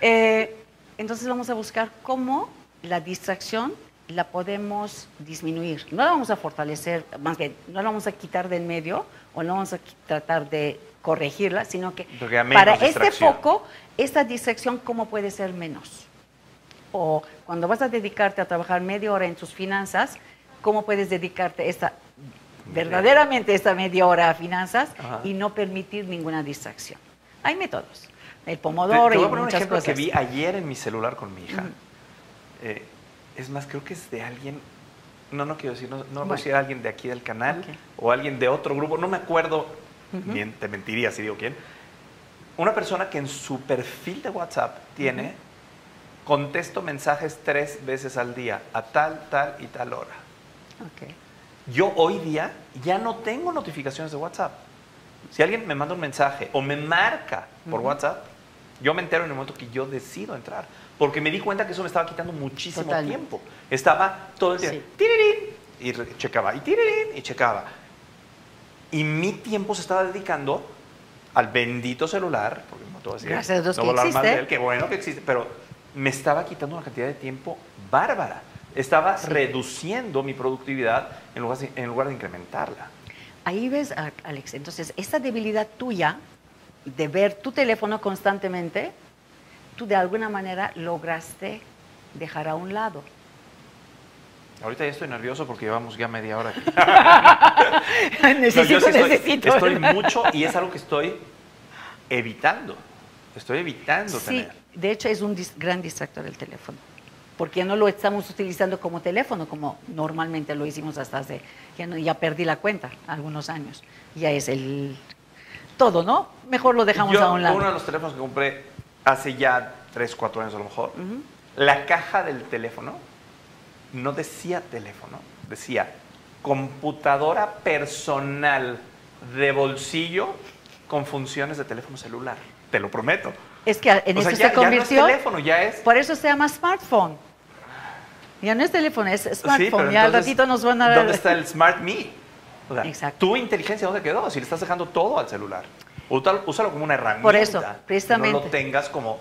Eh, entonces vamos a buscar cómo la distracción la podemos disminuir. No la vamos a fortalecer, más bien, no la vamos a quitar del medio o no vamos a tratar de corregirla, sino que para este foco, esta distracción, ¿cómo puede ser menos? O cuando vas a dedicarte a trabajar media hora en tus finanzas, ¿cómo puedes dedicarte esta, verdaderamente esta media hora a finanzas Ajá. y no permitir ninguna distracción? Hay métodos. El Te, te pomodoro voy y a poner un muchas ejemplo cosas. que vi ayer en mi celular con mi hija. Eh, es más, creo que es de alguien, no, no quiero decir, no, no Bueno. si era alguien de aquí del canal o alguien de otro grupo, no me acuerdo, bien, te mentiría si digo quién. Una persona que en su perfil de WhatsApp tiene, contesto mensajes tres veces al día, a tal, tal y tal hora. Ok. Yo hoy día ya no tengo notificaciones de WhatsApp. Si alguien me manda un mensaje o me marca por. WhatsApp, yo me entero en el momento que yo decido entrar. Porque me di cuenta que eso me estaba quitando muchísimo tiempo. Estaba todo el día, Sí. y checaba, y tirirín, y checaba. Y mi tiempo se estaba dedicando al bendito celular, porque no te voy a decir, Gracias a Dios no de él, bueno que existe, pero me estaba quitando una cantidad de tiempo bárbara. Estaba Sí. reduciendo mi productividad en lugar, de, en lugar de incrementarla. Ahí ves, Alex, entonces esta debilidad tuya de ver tu teléfono constantemente, tú de alguna manera lograste dejar a un lado. Ahorita ya estoy nervioso porque llevamos ya media hora. aquí. No, necesito, yo sí estoy, necesito. estoy mucho y es algo que estoy evitando. Estoy evitando Sí, tener. de hecho es un dis- gran distractor el teléfono, porque ya no lo estamos utilizando como teléfono, como normalmente lo hicimos hasta hace, ya, no- ya perdí la cuenta, algunos años. Ya es el todo, ¿no? Mejor lo dejamos Yo, a un lado. uno de los teléfonos que compré hace ya 3, 4 años a lo mejor, la caja del teléfono no decía teléfono, decía computadora personal de bolsillo con funciones de teléfono celular. Te lo prometo. Es que en O eso sea, se ya, ya no es convirtió. teléfono, ya es Por eso se llama smartphone. Ya no es teléfono, es Sí, smartphone. pero ya al entonces, ratito nos van a dar. ¿Dónde está el Smart Me? O sea, Exacto. tu inteligencia, ¿dónde quedó? Si le estás dejando todo al celular. Úsalo, úsalo como una herramienta. Por eso, precisamente. No lo tengas como,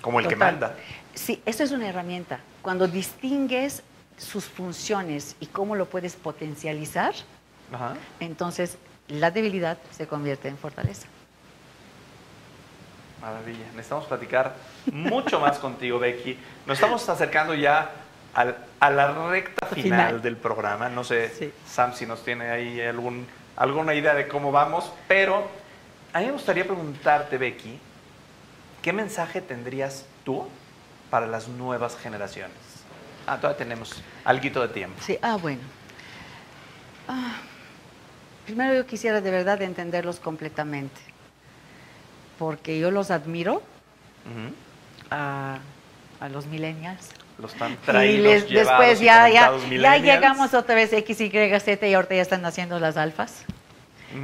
como el que manda. Sí, eso es una herramienta. Cuando distingues sus funciones y cómo lo puedes potencializar, Ajá. entonces la debilidad se convierte en fortaleza. Maravilla. Necesitamos platicar mucho más contigo, Becky. Nos estamos acercando ya al- a la recta Al final, final. del programa. No sé, Sí. Sam, si nos tiene ahí algún, alguna idea de cómo vamos, pero a mí me gustaría preguntarte, Becky, ¿qué mensaje tendrías tú para las nuevas generaciones? Ah, todavía tenemos algo de tiempo. Sí, ah, bueno. Ah, primero yo quisiera de verdad entenderlos completamente, porque yo los admiro a, a los millennials. Los tan Y traídos, les- llevados después y ya, ya, llegamos otra vez X, Y, Z y ahorita ya están haciendo las alfas,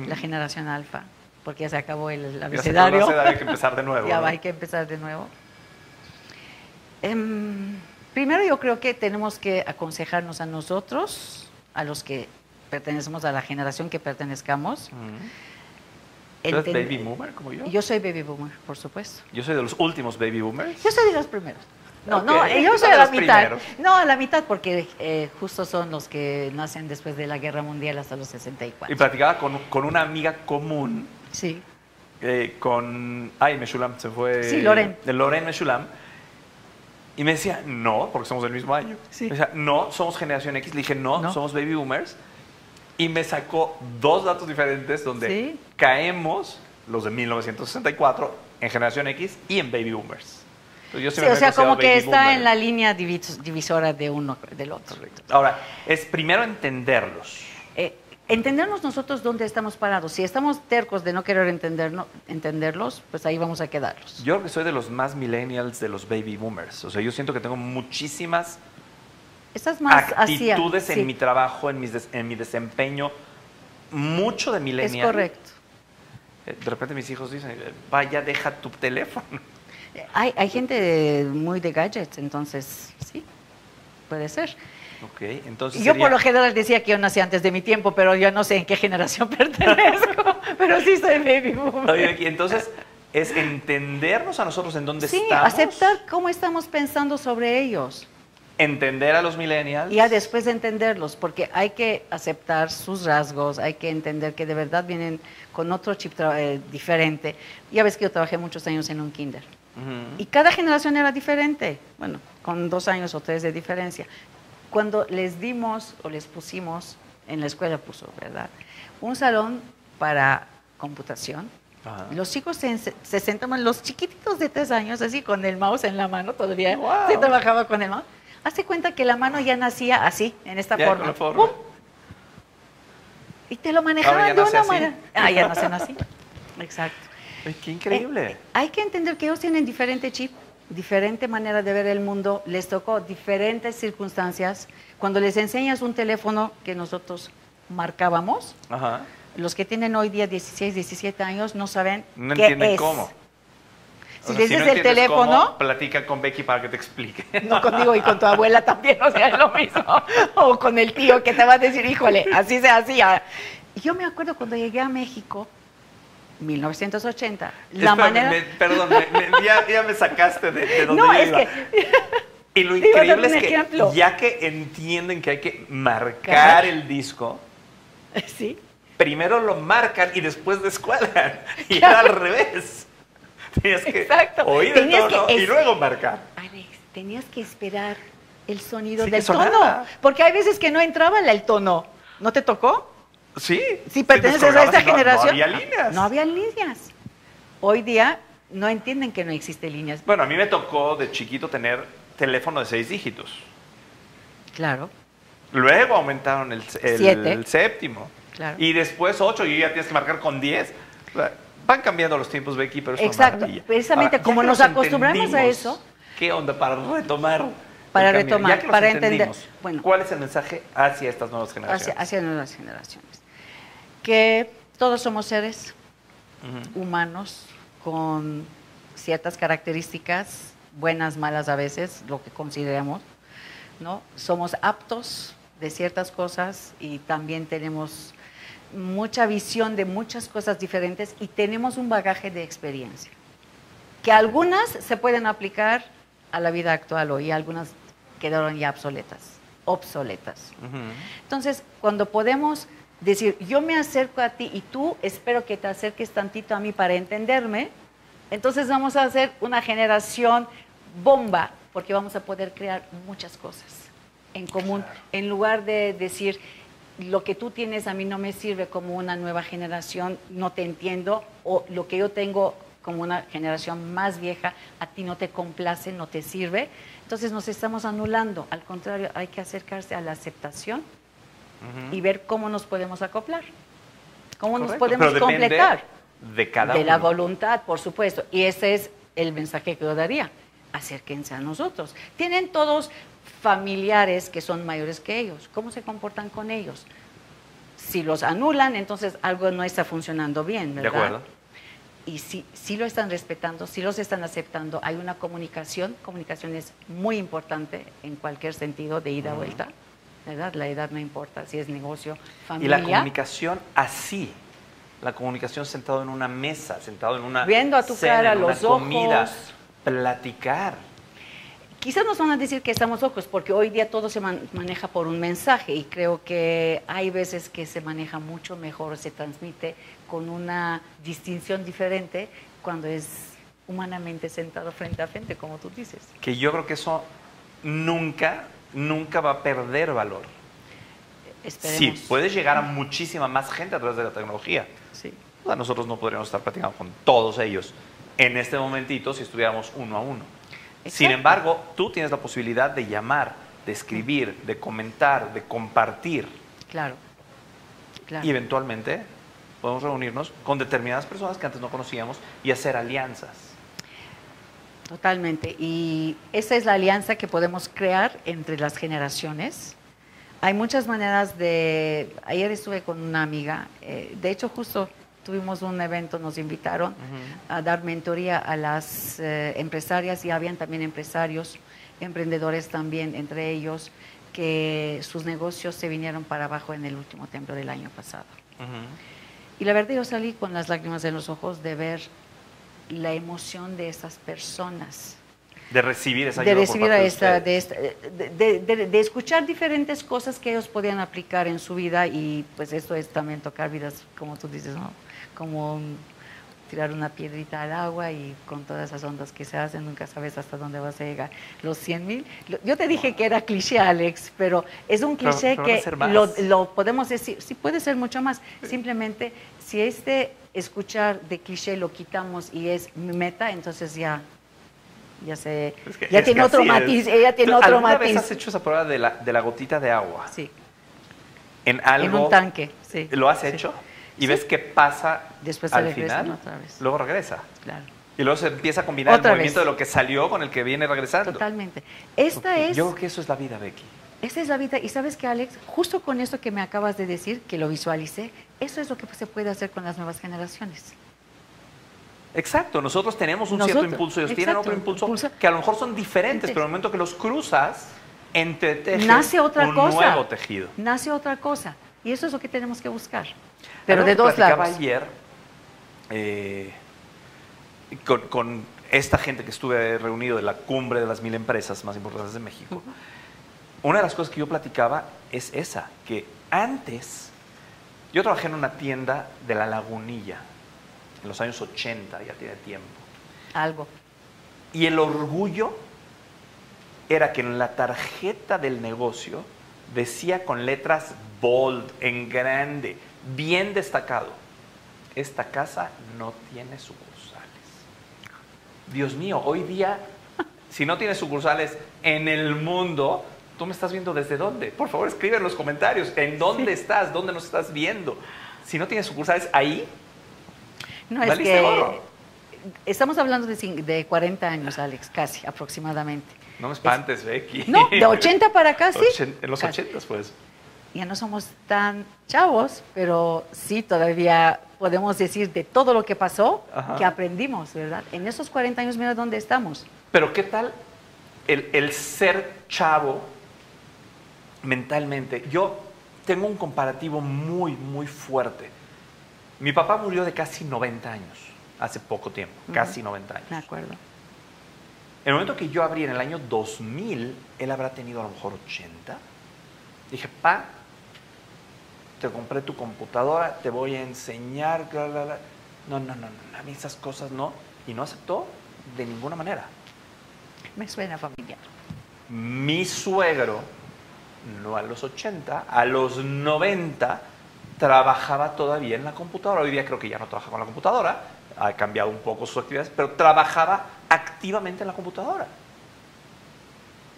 la generación alfa, porque ya se acabó el Ya se acabó abecedario. hay que empezar de nuevo. ya ¿no? hay que empezar de nuevo. Em, primero yo creo que tenemos que aconsejarnos a nosotros, a los que pertenecemos a la generación que pertenezcamos. ¿Tú eres baby boomer como yo? Yo soy baby boomer, por supuesto. Yo soy de los últimos baby boomers. Yo soy de los primeros. No, Ok, no, yo tú soy de la mitad. primeros. No, la mitad porque eh, justo son los que nacen después de la Guerra Mundial hasta los Y 64. platicaba con, con una amiga común, Sí, eh, con... Ay, Meshulam, se fue... Sí, Loren. De Loren Meshulam. Y me decía, no, porque somos del mismo año. Sí. Me decía, no, somos generación X. Le dije, no, No. somos baby boomers. Y me sacó dos datos diferentes donde Sí. caemos, los de 1964, en generación X y en baby boomers. Yo Sí, o sea, como que está boomer. en la línea divis- divisora de uno del otro. Ahora, es primero entenderlos. Eh, entendernos nosotros dónde estamos parados. Si estamos tercos de no querer entenderno- entenderlos, pues ahí vamos a quedarlos. Yo creo que soy de los más millennials de los baby boomers. O sea, yo siento que tengo muchísimas Estás más hacia. actitudes sí, en mi trabajo, en, mis des- en mi desempeño, mucho de Es millennial. correcto. Eh, De repente mis hijos dicen, vaya, deja tu teléfono. Hay, hay gente muy de gadgets, entonces sí, puede ser. Ok, entonces Yo sería- por lo general decía que yo nací antes de mi tiempo, pero yo no sé en qué generación pertenezco, pero sí soy baby boomer. Entonces es entendernos a nosotros en dónde Sí, estamos. aceptar cómo estamos pensando sobre ellos. Entender a los millennials. Y ya después de entenderlos, porque hay que aceptar sus rasgos, hay que entender que de verdad vienen con otro chip eh, diferente. Ya ves que yo trabajé muchos años en un kinder. Ujú. Y cada generación era diferente, bueno, con dos años o tres de diferencia. Cuando les dimos o les pusimos, en la escuela puso, ¿verdad? Un salón para computación. Ajá. Los chicos se, se sentaban, los chiquititos de tres años, así con el mouse en la mano, todavía Wow. se trabajaba con el mouse. Hazte cuenta que la mano ya nacía así, en esta Ya, forma. forma. Y te lo manejaban de una manera. Ah, ya nacen así. Exacto. Qué increíble. Eh, hay que entender que ellos tienen diferente chip, diferente manera de ver el mundo, les tocó diferentes circunstancias. Cuando les enseñas un teléfono que nosotros marcábamos, Ajá. los que tienen hoy día 16, 17 años no saben No qué entienden es. cómo. Si O sea, les dices no el teléfono, cómo, platica con Becky para que te explique. no contigo y con tu abuela también, o sea, es lo mismo. O con el tío que te va a decir, híjole, así se hacía. Yo me acuerdo cuando llegué a México, 1980, la Espérame, manera... me- perdón, me- me- ya, ya me sacaste de, de donde No, yo es iba. que... Y lo increíble es que ejemplo. ya que entienden que hay que marcar el disco, Sí. primero lo marcan y después descuadran. Y era al revés. Tenías que Exacto. oír el tono que y luego marcar. Alex, tenías que esperar el sonido Sí, del tono. Porque hay veces que no entraba el tono. ¿No te tocó? Sí. Si perteneces a esta no- generación. No había líneas. No había líneas. Hoy día no entienden que no existen líneas. Bueno, a mí me tocó de chiquito tener teléfono de seis dígitos. Claro, Luego aumentaron el, el- el séptimo. Claro. Y después ocho y ya tienes que marcar con diez. Van cambiando los tiempos, Becky, pero es una Exacto. Precisamente ya como nos acostumbramos a eso. ¿Qué onda para retomar? Para retomar, para entender. Bueno. ¿Cuál es el mensaje hacia estas nuevas generaciones? hacia, hacia nuevas generaciones. Que todos somos seres humanos con ciertas características, buenas, malas a veces, lo que consideramos, ¿no? Somos aptos de ciertas cosas y también tenemos mucha visión de muchas cosas diferentes y tenemos un bagaje de experiencia, que algunas se pueden aplicar a la vida actual hoy y algunas quedaron ya obsoletas, obsoletas. Ujú. Entonces, cuando podemos decir, yo me acerco a ti y tú espero que te acerques tantito a mí para entenderme, entonces vamos a hacer una generación bomba, porque vamos a poder crear muchas cosas en común, en lugar de decir, lo que tú tienes a mí no me sirve como una nueva generación, no te entiendo, o lo que yo tengo como una generación más vieja, a ti no te complace, no te sirve. Entonces nos estamos anulando. Al contrario, hay que acercarse a la aceptación y ver cómo nos podemos acoplar, cómo nos podemos pero completar. De cada de uno. la voluntad, por supuesto. Y ese es el mensaje que yo daría. Acérquense a nosotros. Tienen todos familiares que son mayores que ellos. ¿Cómo se comportan con ellos? Si los anulan, entonces algo no está funcionando bien, De ¿verdad? acuerdo. Y si, si lo están respetando, si los están aceptando, hay una comunicación. Comunicación es muy importante en cualquier sentido de ida o vuelta. ¿verdad? La edad no importa, si es negocio, Y familia. la comunicación así. La comunicación sentado en una mesa, sentado en una Viendo a tu cena, cara, en una los ojos. comida, platicar. Quizás nos van a decir que estamos locos, porque hoy día todo se man- maneja por un mensaje y creo que hay veces que se maneja mucho mejor, se transmite con una distinción diferente cuando es humanamente sentado frente a frente, como tú dices. Que yo creo que eso nunca, nunca va a perder valor. Esperemos. Sí, puedes llegar a muchísima más gente a través de la tecnología. Sí. O sea, nosotros no podríamos estar platicando con todos ellos en este momentito si estuviéramos uno a uno. Sin embargo, tú tienes la posibilidad de llamar, de escribir, de comentar, de compartir Claro. claro. y eventualmente podemos reunirnos con determinadas personas que antes no conocíamos y hacer alianzas. Totalmente. Y esa es la alianza que podemos crear entre las generaciones. Hay muchas maneras de... Ayer estuve con una amiga, eh, de hecho justo tuvimos un evento, nos invitaron a dar mentoría a las eh, empresarias y habían también empresarios, emprendedores también entre ellos, que sus negocios se vinieron para abajo en el último templo del año pasado. Y la verdad yo salí con las lágrimas en los ojos de ver la emoción de esas personas. De recibir esa ayuda. De recibir a esta, de, esta de, de, escuchar diferentes cosas que ellos podían aplicar en su vida y pues eso es también tocar vidas, como tú dices, ¿no? Como tirar una piedrita al agua y con todas esas ondas que se hacen, nunca sabes hasta dónde vas a llegar. Los 100 mil, yo te dije que era cliché, Alex, pero es un cliché que lo, podemos decir, sí puede ser mucho más. Simplemente, si este escuchar de cliché lo quitamos y es meta, entonces ya ya se ya tiene otro matiz, ella tiene otro ¿alguna matiz. Vez has hecho esa prueba de la, de la gotita de agua? Sí. En algo. En un tanque, sí. ¿Lo has hecho? Y ves qué pasa Después al final, otra vez. luego regresa. Claro. Y luego se empieza a combinar el movimiento de lo que salió con el que viene regresando. Totalmente. Esta es... Yo creo que eso es la vida, Becky. Esta es la vida. Y sabes que, Alex, justo con esto que me acabas de decir, que lo visualicé, eso es lo que se puede hacer con las nuevas generaciones. Exacto, nosotros tenemos un cierto impulso, ellos tienen otro impulso, que a lo mejor son diferentes, pero en el momento que los cruzas, entretejen Nace otra un cosa. nuevo tejido. Nace otra cosa. Y eso es lo que tenemos que buscar. Pero de dos lados. ayer eh, con, esta gente que estuve reunido de la cumbre de las mil empresas más importantes de México. Una de las cosas que yo platicaba es esa, que antes yo trabajé en una tienda de la Lagunilla, en los años 80, ya tiene tiempo. Algo. Y el orgullo era que en la tarjeta del negocio decía con letras bold, en grande, bien destacado, esta casa no tiene sucursales. Dios mío, hoy día, si no tiene sucursales en el mundo, tú me estás viendo desde dónde? Por favor, escribe en los comentarios, ¿en dónde estás? ¿Dónde nos estás viendo? Si no tienes sucursales ahí, no es que estamos hablando de, de 40 años, Alex, casi aproximadamente. No me espantes, Becky. No, de 80 para acá sí. En los 80 pues ya no somos tan chavos, pero sí todavía podemos decir de todo lo que pasó que aprendimos, ¿verdad? En esos 40 años, mira dónde estamos. Pero ¿qué tal el, el ser chavo mentalmente? Yo tengo un comparativo muy, muy fuerte. Mi papá murió de casi 90 años, hace poco tiempo, casi 90 años. De acuerdo. En el momento que yo abrí en el año 2000, él habrá tenido a lo mejor 80. Dije, pa, te compré tu computadora, te voy a enseñar, bla, bla, bla. No, no, no, no, a mí esas cosas no. Y no aceptó de ninguna manera. Me suena familiar. Mi suegro, no a los 80, a los 90, trabajaba todavía en la computadora. Hoy día creo que ya no trabaja con la computadora, ha cambiado un poco sus actividades, pero trabajaba activamente en la computadora.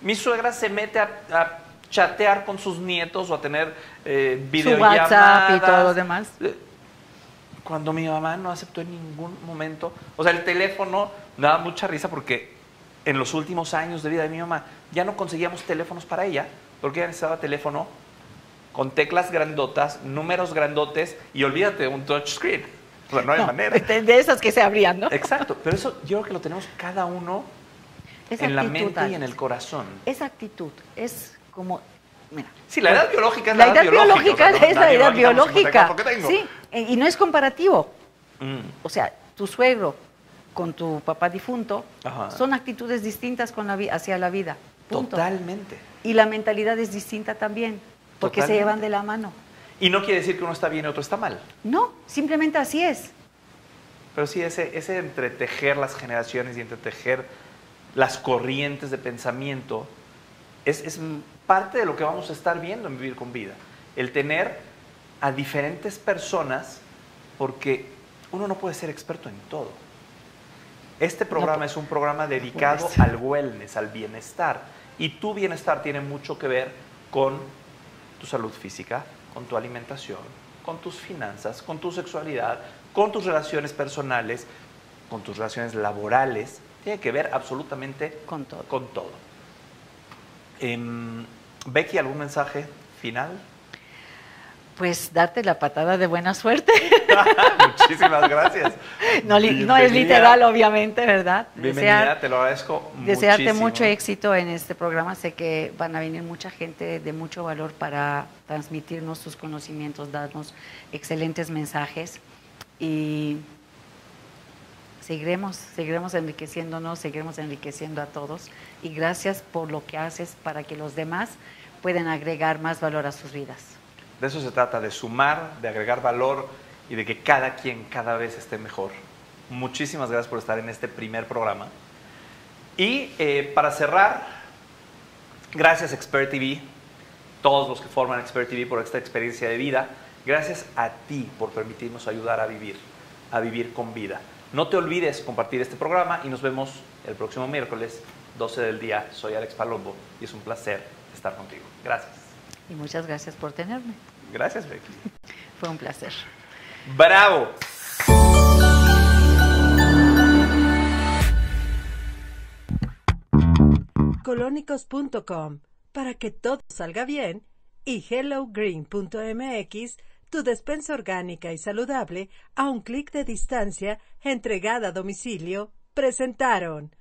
Mi suegra se mete a chatear con sus nietos o a tener eh, videollamadas. Su WhatsApp y todo lo demás. Eh, cuando mi mamá no aceptó en ningún momento, o sea, el teléfono daba mucha risa porque en los últimos años de vida de mi mamá ya no conseguíamos teléfonos para ella, porque ella necesitaba teléfono con teclas grandotas, números grandotes y olvídate, un touchscreen. O sea, no hay manera. De esas que se abrían, ¿no? Exacto, pero eso yo creo que lo tenemos cada uno en la mente y en el corazón. Esa actitud es como Mira, sí, la edad biológica es la, edad biológica. es la edad biológica. Sí, y no es comparativo. Mm. O sea, tu suegro con tu papá difunto son actitudes distintas con la hacia la vida. Totalmente. Y la mentalidad es distinta también, porque se llevan de la mano. Y no quiere decir que uno está bien y otro está mal. No, simplemente así es. Pero sí, ese, ese entretejer las generaciones y entretejer las corrientes de pensamiento es, es parte de lo que vamos a estar viendo en Vivir con Vida. El tener a diferentes personas, porque uno no puede ser experto en todo. Este programa es un programa dedicado al wellness, al bienestar. Y tu bienestar tiene mucho que ver con tu salud física, con tu alimentación, con tus finanzas, con tu sexualidad, con tus relaciones personales, con tus relaciones laborales. Tiene que ver absolutamente con todo. Con todo. Em, Becky, ¿algún mensaje final? Pues darte la patada de buena suerte. Muchísimas gracias. No, es literal, obviamente, ¿verdad? Bienvenida, te lo agradezco. Desearte mucho éxito en este programa. Sé que van a venir mucha gente de mucho valor para transmitirnos sus conocimientos, darnos excelentes mensajes y seguiremos, seguiremos enriqueciéndonos, seguiremos enriqueciendo a todos y gracias por lo que haces para que los demás puedan agregar más valor a sus vidas. De eso se trata, de sumar, de agregar valor y de que cada quien cada vez esté mejor. Muchísimas gracias por estar en este primer programa. Y eh, para cerrar, gracias Expert TV, todos los que forman Expert TV por esta experiencia de vida. Gracias a ti por permitirnos ayudar a vivir, a vivir con vida. No te olvides compartir este programa y nos vemos el próximo miércoles, 12 del día. Soy Alex Palombo y es un placer estar contigo. Gracias. Y muchas gracias por tenerme. Gracias, Becky. Fue un placer. Bravo. colónicos.com para que todo salga bien y hellogreen.mx, tu despensa orgánica y saludable a un clic de distancia entregada a domicilio, presentaron.